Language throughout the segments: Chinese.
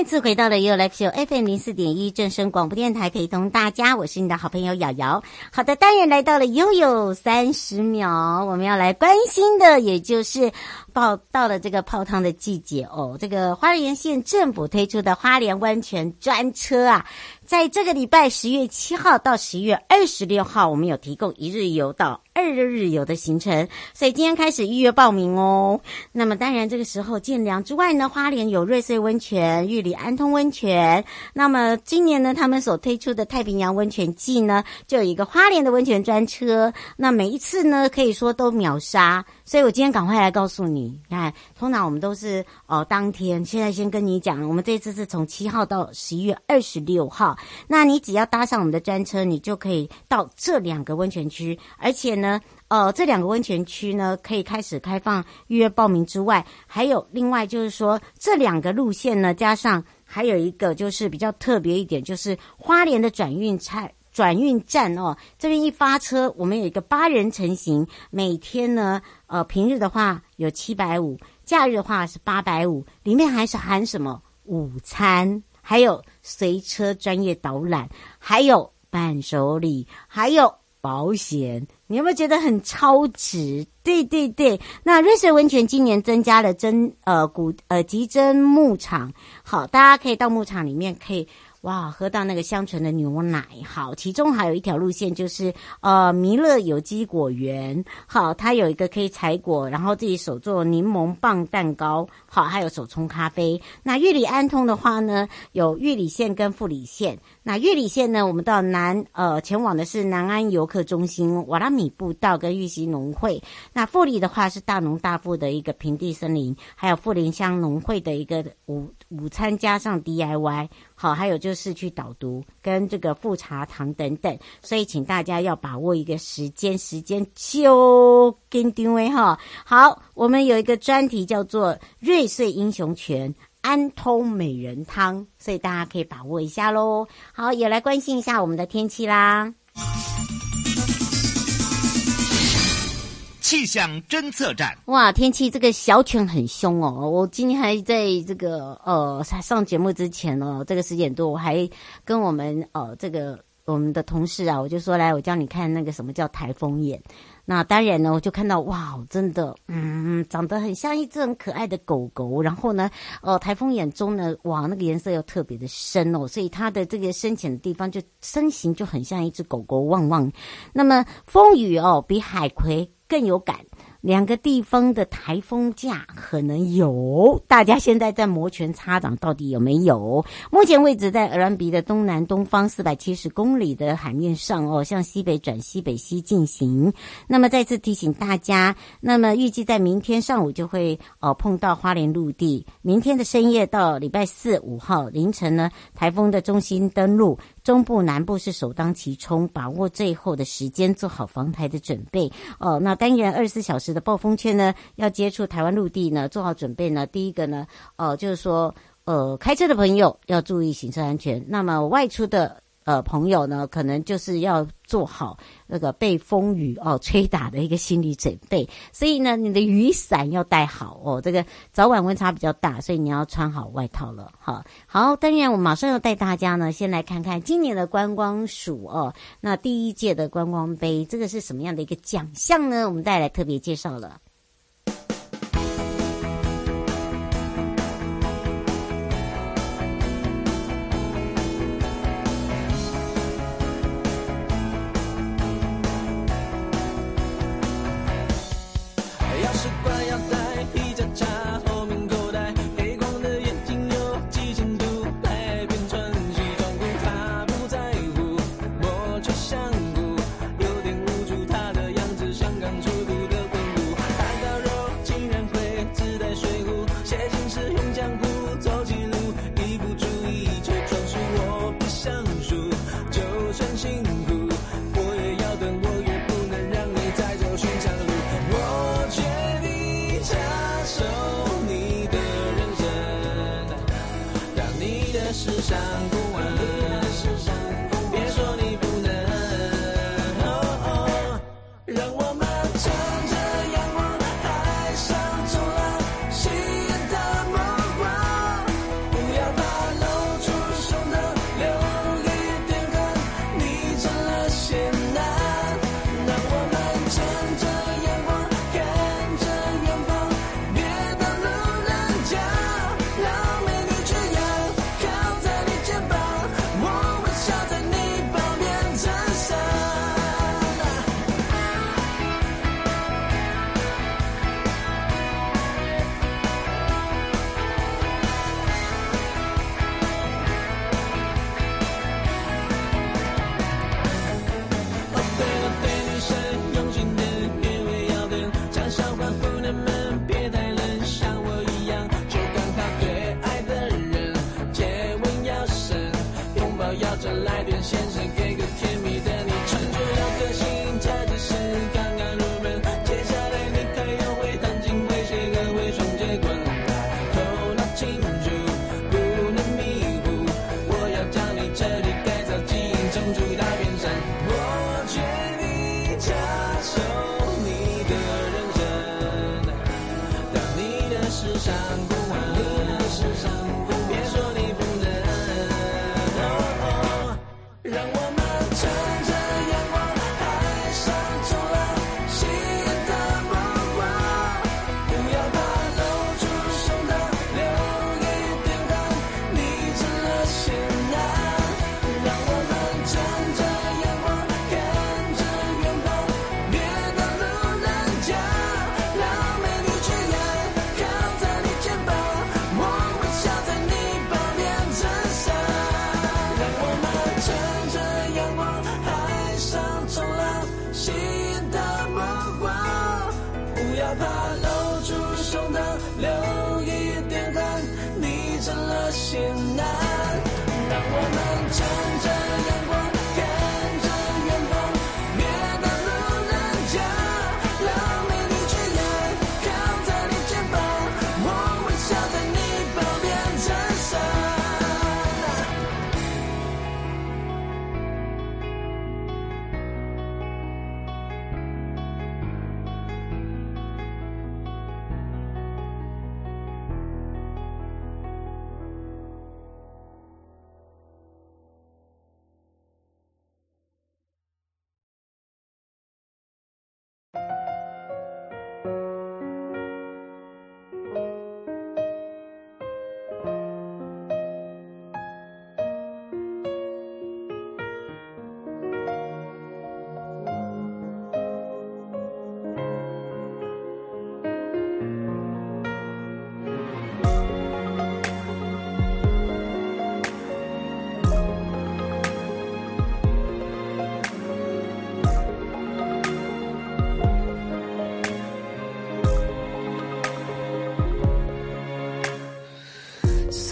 再次回到了 You Live Show FM 零四点一正声广播电台，陪同大家，我是你的好朋友瑶瑶。好的，当然来到了悠悠三十秒，我们要来关心的，也就是报到了这个泡汤的季节哦。这个花莲县政府推出的花莲温泉专车啊。在这个礼拜十月七号到十一月二十六号，我们有提供一日游到二日游的行程，所以今天开始预约报名哦。那么当然这个时候建良之外呢，花莲有瑞穗温泉、玉里安通温泉。那么今年呢，他们所推出的太平洋温泉季呢，就有一个花莲的温泉专车。那每一次呢，可以说都秒杀。所以我今天赶快来告诉你，你。看，通常我们都是哦当天，现在先跟你讲，我们这次是从七号到十一月二十六号。那你只要搭上我们的专车，你就可以到这两个温泉区，而且呢，呃，这两个温泉区呢可以开始开放预约报名之外，还有另外就是说这两个路线呢，加上还有一个就是比较特别一点，就是花莲的转运站转运站哦，这边一发车，我们有一个八人成行，每天呢，呃，平日的话有七百五，假日的话是八百五，里面还是含什么午餐？还有随车专业导览，还有伴手礼，还有保险，你有没有觉得很超值？对对对，那瑞士温泉今年增加了蒸呃古呃极蒸牧场，好，大家可以到牧场里面可以。哇，喝到那个香醇的牛奶，好，其中还有一条路线就是呃弥勒有机果园，好，它有一个可以采果，然后自己手做柠檬棒蛋糕，好，还有手冲咖啡。那玉里安通的话呢，有玉里线跟富里线。那玉里线呢，我们到南呃前往的是南安游客中心、瓦拉米步道跟玉溪农会。那富里的话是大农大富的一个平地森林，还有富林乡农会的一个午午餐加上 DIY。好，还有就就是去导读跟这个复查堂等等，所以请大家要把握一个时间，时间就跟定位哈。好，我们有一个专题叫做瑞穗英雄拳安通美人汤，所以大家可以把握一下喽。好，也来关心一下我们的天气啦。气象侦测站，哇，天气这个小犬很凶哦！我今天还在这个呃上节目之前哦，这个十点多我还跟我们呃这个我们的同事啊，我就说，来，我教你看那个什么叫台风眼。那当然呢，我就看到哇，真的嗯，长得很像一只很可爱的狗狗。然后呢，呃，台风眼中呢，哇，那个颜色又特别的深哦，所以它的这个深浅的地方就身形就很像一只狗狗汪汪。那么风雨哦，比海葵更有感。两个地方的台风假可能有，大家现在在摩拳擦掌，到底有没有？目前位置在鹅銮鼻的东南东方四百七十公里的海面上哦，向西北转西北西进行。那么再次提醒大家，那么预计在明天上午就会哦碰到花莲陆地，明天的深夜到礼拜四五号凌晨呢，台风的中心登陆。中部、南部是首当其冲，把握最后的时间，做好防台的准备。哦，那单元，二十四小时的暴风圈呢，要接触台湾陆地呢，做好准备呢。第一个呢，哦，就是说，呃，开车的朋友要注意行车安全。那么外出的。呃，朋友呢，可能就是要做好那个被风雨哦吹打的一个心理准备，所以呢，你的雨伞要带好哦。这个早晚温差比较大，所以你要穿好外套了。好，好，当然我马上要带大家呢，先来看看今年的观光署哦，那第一届的观光杯，这个是什么样的一个奖项呢？我们带来特别介绍了。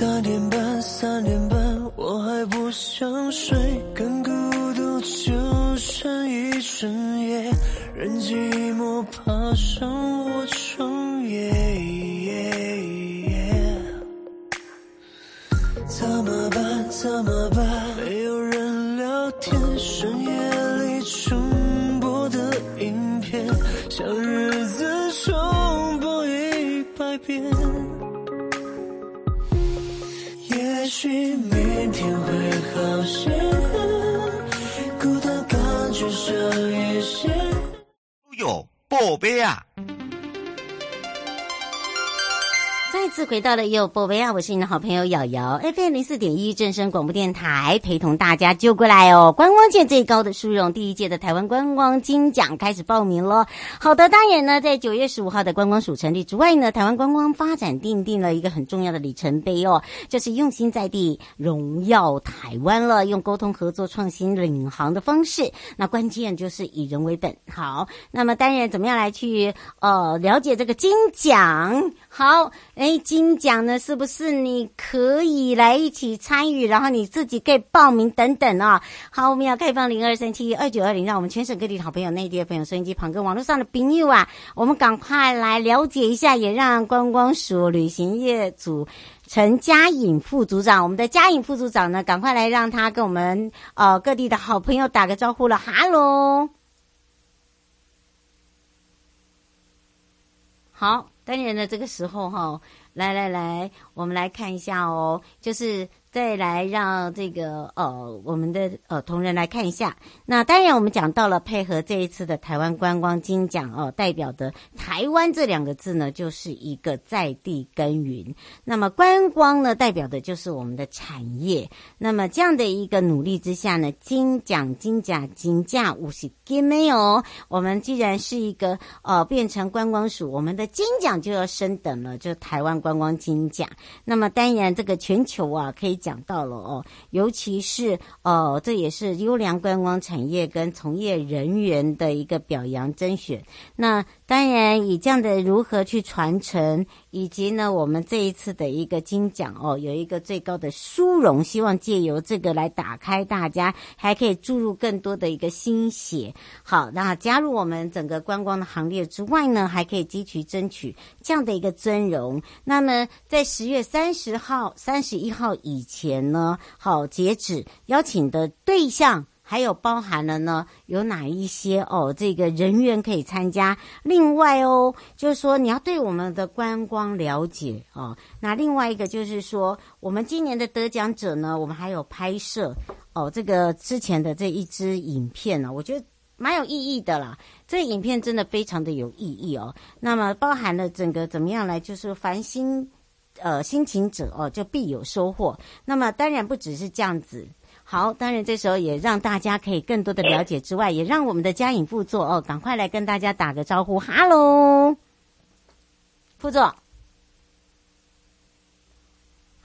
三点半，三点半，我还不想睡，更孤独就剩一整夜，任寂寞爬上宝贝啊！次回到了有宝贝啊！我是你的好朋友瑶瑶，FM 零四点一正声广播电台，陪同大家就过来哦。观光界最高的殊荣，第一届的台湾观光金奖开始报名了。好的，当然呢，在九月十五号的观光署成立之外呢，台湾观光发展订定了一个很重要的里程碑哦，就是用心在地，荣耀台湾了，用沟通合作、创新领航的方式。那关键就是以人为本。好，那么当然怎么样来去呃了解这个金奖？好，哎。金奖呢，是不是你可以来一起参与？然后你自己可以报名等等啊。好，我们要开放零二三七二九二零，让我们全省各地的好朋友、内地的朋友、收音机旁跟网络上的朋友啊，我们赶快来了解一下，也让观光署旅行业组陈佳颖副组长，我们的佳颖副组长呢，赶快来让他跟我们呃各地的好朋友打个招呼了，哈喽。好，当然呢，这个时候哈、来来来，我们来看一下哦，就是。再来让这个呃我们的呃同仁来看一下。那当然我们讲到了配合这一次的台湾观光金奖哦，代表的台湾这两个字呢，就是一个在地耕耘。那么观光呢，代表的就是我们的产业。那么这样的一个努力之下呢，金奖金奖金价五十金没有？我们既然是一个呃变成观光署，我们的金奖就要升等了，就台湾观光金奖。那么当然这个全球啊可以。讲到了哦，尤其是哦，这也是优良观光产业跟从业人员的一个表扬甄选。那当然，以这样的如何去传承，以及呢，我们这一次的一个金奖哦，有一个最高的殊荣，希望借由这个来打开大家，还可以注入更多的一个心血。好，那加入我们整个观光的行列之外呢，还可以积极争取这样的一个尊荣。那么，在十月三十号、三十一号以前呢，好截止邀请的对象。还有包含了呢，有哪一些哦？这个人员可以参加。另外哦，就是说你要对我们的观光了解哦。那另外一个就是说，我们今年的得奖者呢，我们还有拍摄哦，这个之前的这一支影片呢，我觉得蛮有意义的啦。这影片真的非常的有意义哦。那么包含了整个怎么样来，就是凡心呃辛勤者哦，就必有收获。那么当然不只是这样子。好，当然这时候也让大家可以更多的了解之外，也让我们的嘉颖副座哦，赶快来跟大家打个招呼，哈喽，副座。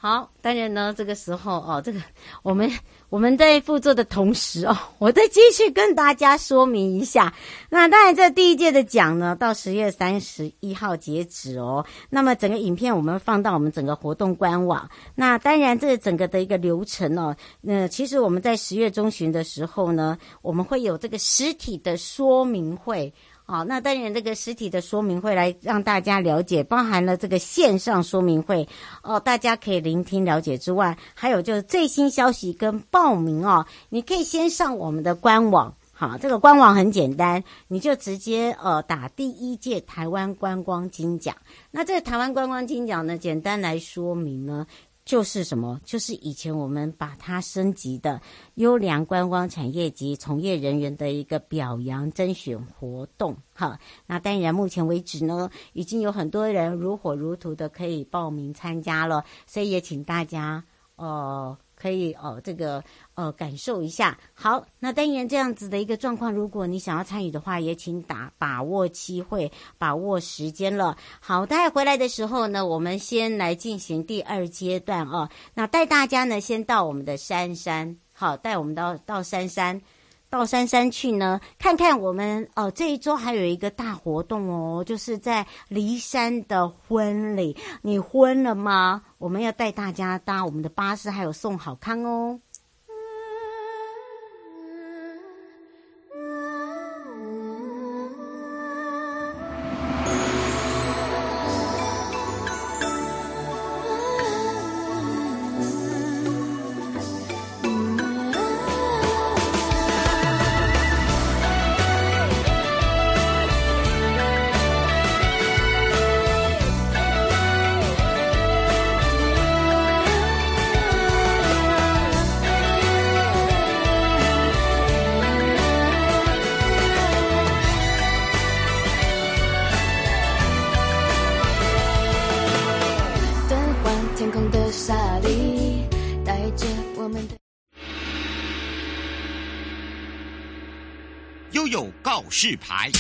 好，当然呢，这个时候哦，这个我们 我们在副座的同时哦，我再继续跟大家说明一下。那当然，这第一届的奖呢，到十月三十一号截止哦。那么整个影片我们放到我们整个活动官网。那当然，这整个的一个流程哦，那其实我们在十月中旬的时候呢，我们会有这个实体的说明会。好，那当然，这个实体的说明会来让大家了解，包含了这个线上说明会哦，大家可以聆听了解之外，还有就是最新消息跟报名哦，你可以先上我们的官网，好，这个官网很简单，你就直接呃打第一届台湾观光金奖。那这个台湾观光金奖呢，简单来说明呢。就是什么？就是以前我们把它升级的优良观光产业及从业人员的一个表扬甄选活动。哈，那当然目前为止呢，已经有很多人如火如荼的可以报名参加了，所以也请大家哦。可以哦，这个呃感受一下。好，那当然这样子的一个状况，如果你想要参与的话，也请打把握机会，把握时间了。好，待回来的时候呢，我们先来进行第二阶段啊。那带大家呢，先到我们的山山，好，带我们到到山山。到山山去呢，看看我们哦，这一周还有一个大活动哦，就是在骊山的婚礼。你婚了吗？我们要带大家搭我们的巴士，还有送好康哦。示牌，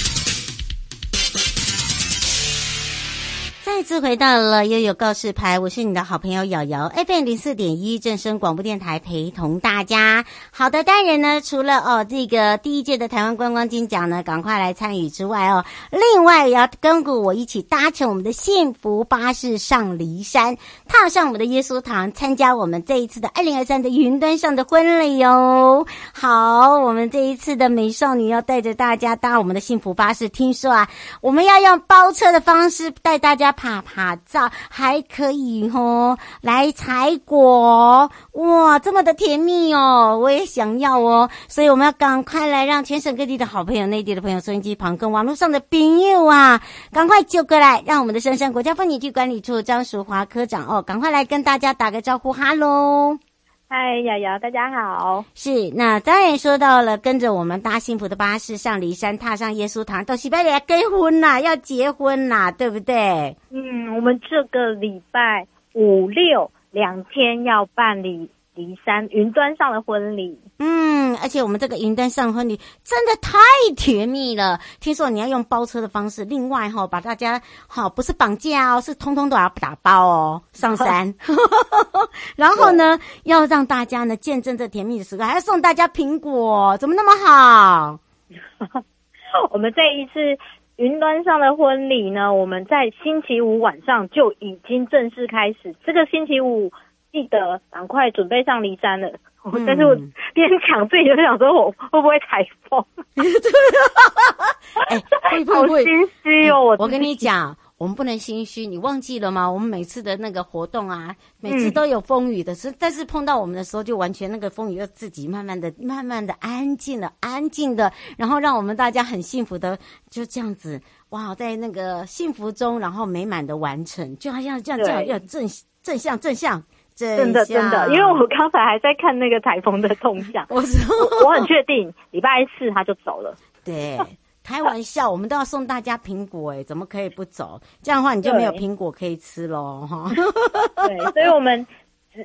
再次回到了悠悠告示牌，我是你的好朋友瑶瑶，FM 零四点一正声广播电台陪同大家。好的，当然呢，除了哦这个第一届的台湾观光金奖呢，赶快来参与之外哦，另外也要跟着我一起搭乘我们的幸福巴士上骊山，踏上我们的耶稣堂，参加我们这一次的二零二三的云端上的婚礼哟、哦。好，我们这一次的美少女要带着大家搭我们的幸福巴士，听说啊，我们要用包车的方式带大家。怕怕照还可以哦，来采果哇，这么的甜蜜哦，我也想要哦，所以我们要赶快来让全省各地的好朋友、内地的朋友、收音机旁跟网络上的朋友啊，赶快就过来，让我们的深山国家风景区管理处张淑华科长哦，赶快来跟大家打个招呼，哈喽。嗨，瑶瑶，大家好。是，那当然说到了，跟着我们搭幸福的巴士上骊山，踏上耶稣堂，到西班牙结婚啦，要结婚啦，对不对？嗯，我们这个礼拜五六两天要办理。梨山云端上的婚礼，嗯，而且我们这个云端上婚礼真的太甜蜜了。听说你要用包车的方式，另外哈、哦，把大家好不是绑架哦，是通通都要打包哦上山，然后呢，要让大家呢见证这甜蜜的时刻，还要送大家苹果，怎么那么好？我们这一次云端上的婚礼呢，我们在星期五晚上就已经正式开始，这个星期五。记得赶快准备上离山了，嗯、但是我边抢自己就想说，我会不会台风？哎、欸，会不会心虚哦？我我跟你讲，我们不能心虚，你忘记了吗？我们每次的那个活动啊，每次都有风雨的，是、嗯、但是碰到我们的时候，就完全那个风雨又自己慢慢的、慢慢的安静了，安静的，然后让我们大家很幸福的就这样子，哇，在那个幸福中，然后美满的完成，就好像这样这样要正正向正向。真的真的，因为我刚才还在看那个台风的动向，我我很确定礼拜四他就走了。对，开玩笑，我们都要送大家苹果哎，怎么可以不走？这样的话你就没有苹果可以吃喽哈。对，所以我们。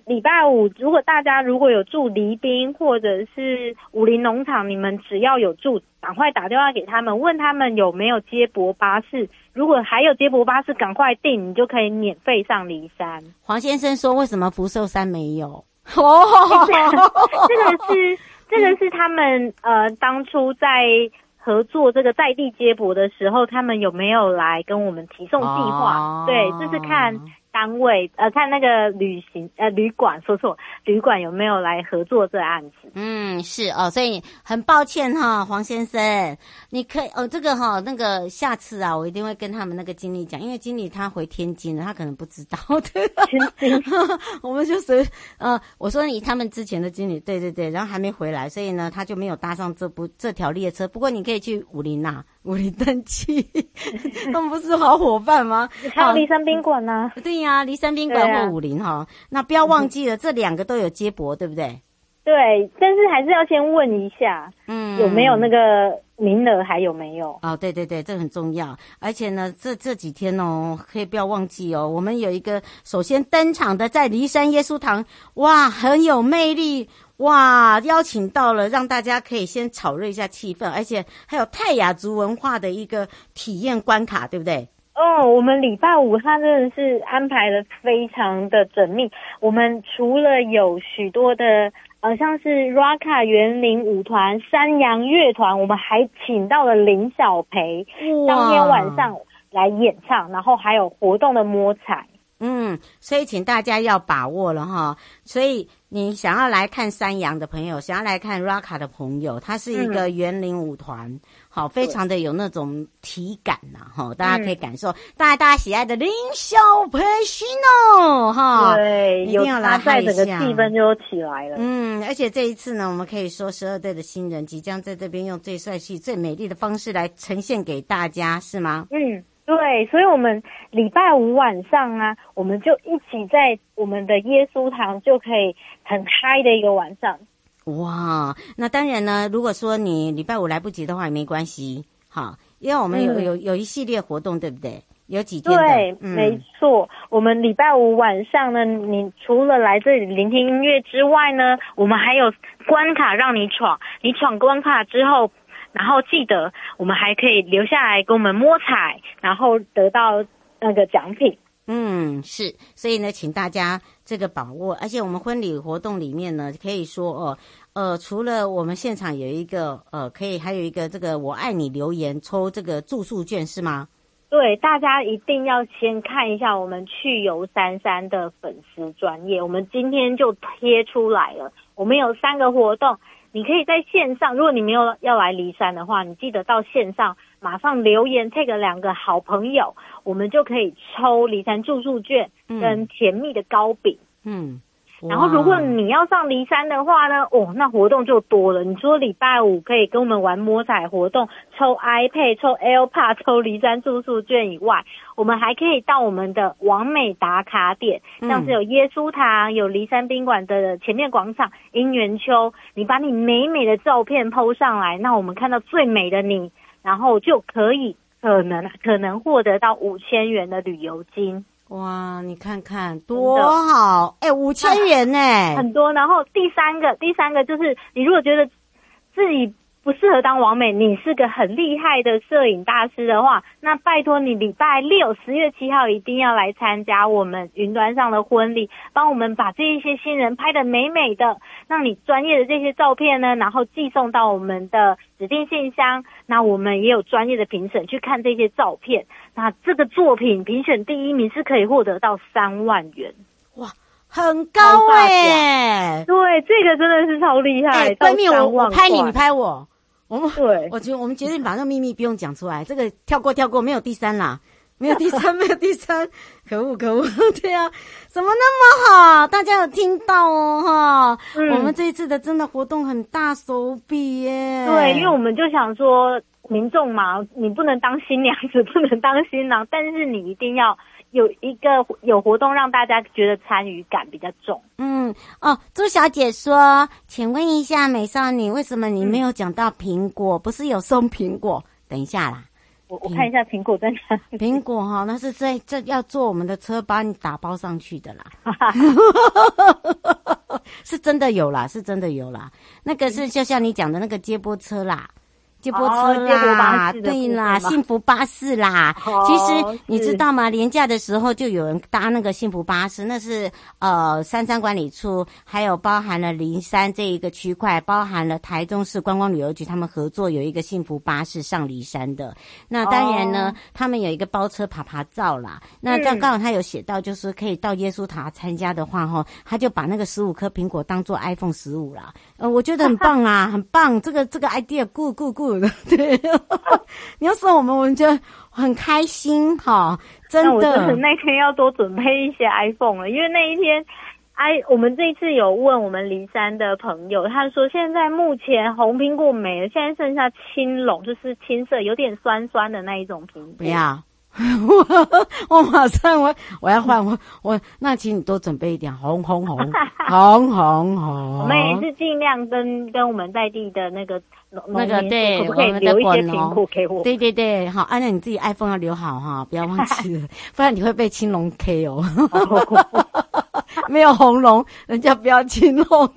礼拜五，如果大家如果有住黎宾或者是武林农场，你们只要有住，赶快打电话给他们，问他们有没有接驳巴士。如果还有接驳巴士，赶快订，你就可以免费上骊山。黄先生说：“为什么福寿山没有？”哦，这个是这个是他们呃当初在合作这个在地接驳的时候，他们有没有来跟我们提送计划？哦、对，就是看。单位呃，看那个旅行呃旅馆，说错，旅馆有没有来合作这案子？嗯，是哦，所以很抱歉哈，黄先生，你可以哦，这个哈，那个下次啊，我一定会跟他们那个经理讲，因为经理他回天津了，他可能不知道的。我们就是呃，我说你他们之前的经理，对对对，然后还没回来，所以呢，他就没有搭上这部这条列车。不过你可以去武林呐。武林登记，他们不是好伙伴吗？还有骊山宾馆呢？对呀、啊，梨山宾馆或武林哈，那不要忘记了，这两个都有接驳，对不对？对，但是还是要先问一下，嗯，有没有那个名额，还有没有？哦，对对对，这很重要。而且呢，这这几天哦，可以不要忘记哦，我们有一个首先登场的在骊山耶稣堂，哇，很有魅力。哇，邀请到了，让大家可以先炒热一下气氛，而且还有泰雅族文化的一个体验关卡，对不对？哦，我们礼拜五他真的是安排的非常的缜密。我们除了有许多的呃，像是 Raka 园林舞团、山羊乐团，我们还请到了林小培，当天晚上来演唱，然后还有活动的摸彩。嗯，所以请大家要把握了哈。所以你想要来看山羊的朋友，想要来看 Raka 的朋友，他是一个园林舞团，嗯、好，非常的有那种体感呐，哈，大家可以感受，大家大家喜爱的林小培西诺，哈，对，一定要来看一下，整个气氛就起来了。嗯，而且这一次呢，我们可以说十二队的新人即将在这边用最帅气、最美丽的方式来呈现给大家，是吗？嗯。对，所以，我们礼拜五晚上啊，我们就一起在我们的耶稣堂，就可以很嗨的一个晚上。哇，那当然呢，如果说你礼拜五来不及的话也没关系，好，因为我们有、嗯、有有一系列活动，对不对？有几天？对，嗯、没错。我们礼拜五晚上呢，你除了来这里聆听音乐之外呢，我们还有关卡让你闯。你闯关卡之后。然后记得，我们还可以留下来给我们摸彩，然后得到那个奖品。嗯，是，所以呢，请大家这个把握，而且我们婚礼活动里面呢，可以说哦，呃，除了我们现场有一个呃，可以还有一个这个我爱你留言抽这个住宿券是吗？对，大家一定要先看一下我们去游三三的粉丝专业，我们今天就贴出来了。我们有三个活动，你可以在线上，如果你没有要来骊山的话，你记得到线上马上留言，take 两个好朋友，我们就可以抽骊山住宿券跟甜蜜的糕饼。嗯。嗯然后，如果你要上梨山的话呢，哦，那活动就多了。你说礼拜五可以跟我们玩摸彩活动，抽 iPad、抽 AirPod、抽离山住宿券以外，我们还可以到我们的完美打卡点，像是有耶稣堂、有梨山宾馆的前面广场、姻缘丘，你把你美美的照片 PO 上来，那我们看到最美的你，然后就可以可能可能获得到五千元的旅游金。哇，你看看多好！哎、欸，五千元呢、欸，很多。然后第三个，第三个就是你如果觉得自己不适合当王美，你是个很厉害的摄影大师的话，那拜托你礼拜六十月七号一定要来参加我们云端上的婚礼，帮我们把这一些新人拍的美美的，让你专业的这些照片呢，然后寄送到我们的指定信箱。那我们也有专业的评审去看这些照片。那这个作品评选第一名是可以获得到三万元，哇，很高哎、欸！对，这个真的是超厉害。闺蜜，我我拍你，你拍我，我们对，我觉得我们决定把那个秘密不用讲出来，这个跳过跳过，没有第三啦，没有第三，没有第三，可恶可恶，对啊，怎么那么好？大家有听到哦哈、嗯？我们这一次的真的活动很大手笔耶，对，因为我们就想说。民众嘛，你不能当新娘子，不能当新郎，但是你一定要有一个有活动，让大家觉得参与感比较重。嗯，哦，朱小姐说，请问一下美少女，为什么你没有讲到苹果？嗯、不是有送苹果？等一下啦，我我看一下苹果在哪。苹果哈，那是在这要坐我们的车把你打包上去的啦。是真的有啦，是真的有啦。那个是就像你讲的那个接驳车啦。接驳车啦，对啦，幸福巴士啦。哦、其实你知道吗？连假的时候就有人搭那个幸福巴士，那是呃三山管理处，还有包含了灵山这一个区块，包含了台中市观光旅游局，他们合作有一个幸福巴士上离山的。那当然呢，哦、他们有一个包车爬爬照啦。那刚刚好他有写到，就是可以到耶稣塔参加的话，哈，他就把那个十五颗苹果当做 iPhone 十五啦。呃，我觉得很棒啊，很棒，这个这个 idea，good good good good。对，你要送我们，我们就很开心哈，真的。那天要多准备一些 iPhone 了，因为那一天哎我们这一次有问我们离山的朋友，他说现在目前红苹果没了，现在剩下青龙，就是青色有点酸酸的那一种苹果。不要。我我马上我我要换我我那请你多准备一点红红红 红红红。我们也是尽量跟跟我们在地的那个那个对，可不可以留一些苹果给我？对对对，好，按照你自己 iPhone 要留好哈，不要忘记了，不然你会被青龙 K 哦。没有红龙，人家不要青龙。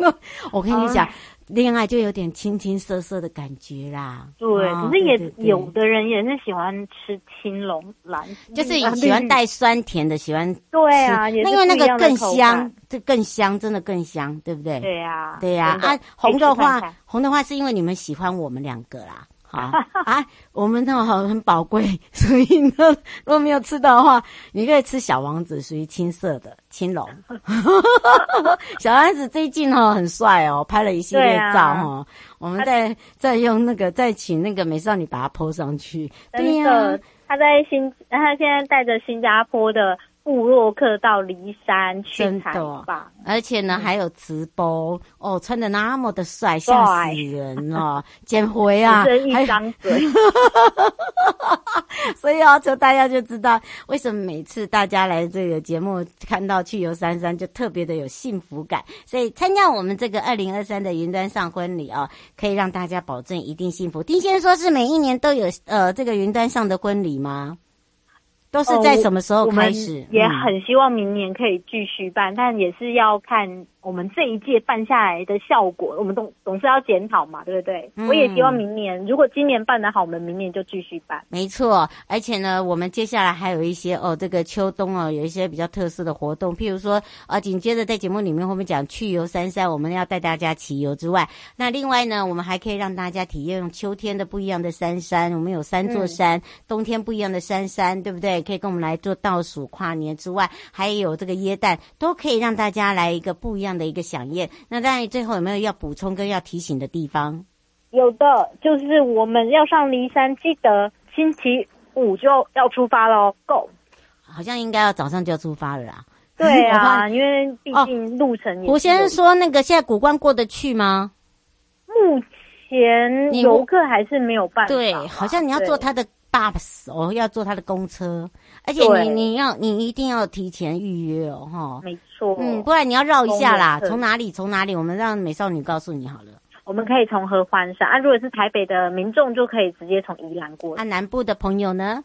我跟你讲。恋爱就有点青青涩涩的感觉啦，对，可是也有的人也是喜欢吃青龙蓝，就是喜欢带酸甜的，喜欢对啊，那因为那个更香，这更香，真的更香，对不对？对呀、啊，对呀、啊，啊，红的话红的话是因为你们喜欢我们两个啦。好 啊，我们那好很宝贵，所以呢，如果没有吃到的话，你可以吃小王子，属于青色的青龙。小王子最近哦很帅哦，拍了一系列照哦、啊，我们再再用那个再请那个美少女把它 po 上去。对呀、啊，他在新，他现在带着新加坡的。部落客到骊山去采访，而且呢、嗯、还有直播哦，穿的那么的帅，吓死人哦！减肥啊，一张嘴，所以要求大家就知道为什么每次大家来这个节目看到去游三山就特别的有幸福感。所以参加我们这个二零二三的云端上婚礼哦，可以让大家保证一定幸福。丁先生说是每一年都有呃这个云端上的婚礼吗？都是在什么时候开始？也很希望明年可以继续办，嗯，但也是要看我们这一届办下来的效果，我们总总是要检讨嘛，对不对？嗯、我也希望明年，如果今年办得好，我们明年就继续办。没错，而且呢，我们接下来还有一些哦，这个秋冬哦，有一些比较特色的活动，譬如说啊，紧接着在节目里面会不会讲去游三山，我们要带大家骑游之外，那另外呢，我们还可以让大家体验用秋天的不一样的山山，我们有三座山，嗯、冬天不一样的山山，对不对？可以跟我们来做倒数跨年之外，还有这个椰蛋，都可以让大家来一个不一样的一个响宴。那当然，最后有没有要补充跟要提醒的地方？有的，就是我们要上骊山，记得星期五就要出发喽。Go！好像应该要早上就要出发了啦。对啊，因为毕竟路程也。胡先生说，那个现在古关过得去吗？目前游客还是没有办法。对，好像你要坐他的 bus 哦，要坐他的公车，而且你你要你一定要提前预约哦，哈。没错。嗯，不然你要绕一下啦，从哪里从哪里，我们让美少女告诉你好了。我们可以从合欢山啊，如果是台北的民众，就可以直接从宜兰过来。那、啊、南部的朋友呢？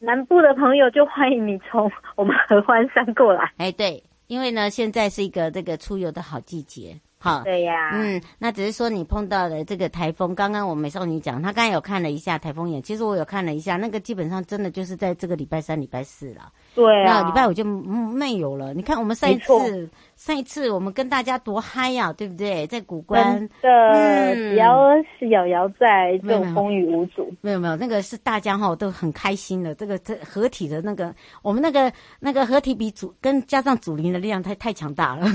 南部的朋友就欢迎你从我们合欢山过来。哎，对，因为呢，现在是一个这个出游的好季节。好，对呀，嗯，那只是说你碰到的这个台风。刚刚我们美少女讲，她刚才有看了一下台风眼，其实我有看了一下，那个基本上真的就是在这个礼拜三、礼拜四了。对啊，那礼拜五就没有了。你看我们上一次，上一次我们跟大家多嗨呀，对不对？在古关的，嗯、只要是瑶瑶在，这种风雨无阻。没有没有，那个是大家哈都很开心的。这个这合体的那个，我们那个那个合体比主跟加上祖灵的力量太太强大了。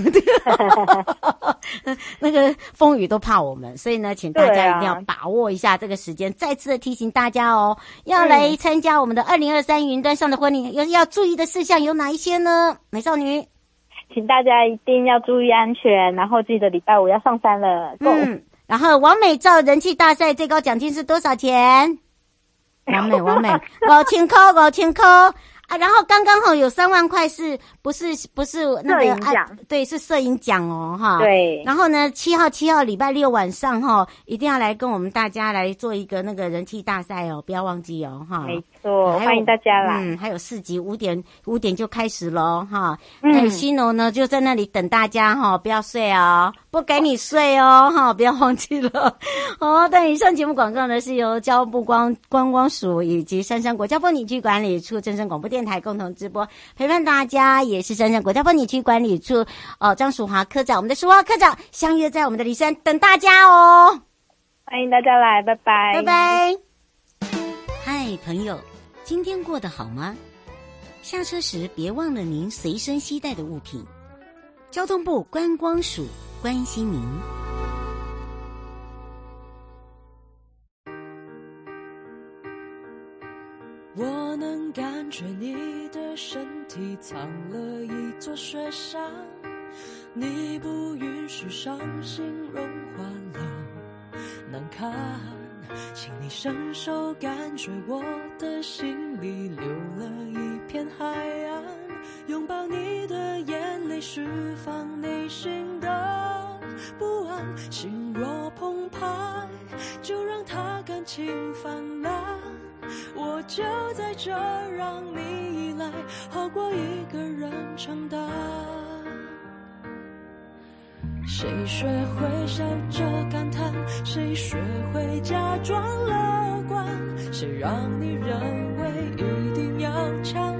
那个风雨都怕我们，所以呢，请大家一定要把握一下这个时间。啊、再次的提醒大家哦，要来参加我们的二零二三云端上的婚礼，要要注意的事项有哪一些呢？美少女，请大家一定要注意安全，然后记得礼拜五要上山了。嗯，然后完美照人气大赛最高奖金是多少钱？完美完美，五千块，五千块。啊，然后刚刚好有三万块，是不是不是那个奖、啊？对，是摄影奖哦，哈。对。然后呢，七号七号礼拜六晚上哈，一定要来跟我们大家来做一个那个人气大赛哦，不要忘记哦，哈。没错，欢迎大家来。嗯，还有四集五点五点就开始喽，哈。嗯。新楼呢就在那里等大家哈，不要睡哦，不给你睡哦，哈，不要忘记了。哦，但以上节目广告呢是由交通部光观光署以及杉山国家风景区管理处正声广播电台共同直播，陪伴大家也是杉山国家风景区管理处哦，张淑华科长，我们的淑华科长相约在我们的骊山等大家哦，欢迎大家来，拜拜，拜拜。嗨，朋友，今天过得好吗？下车时别忘了您随身携带的物品。交通部观光署关心您。我能感觉你的身体藏了一座雪山，你不允许伤心融化了难堪，请你伸手感觉我的心里留了一片海岸，拥抱你的眼泪释放内心的不安，心若澎湃，就让它感情泛滥。我就在这让你依赖，好过一个人承担。谁学会笑着感叹？谁学会假装乐观？谁让你认为一定要强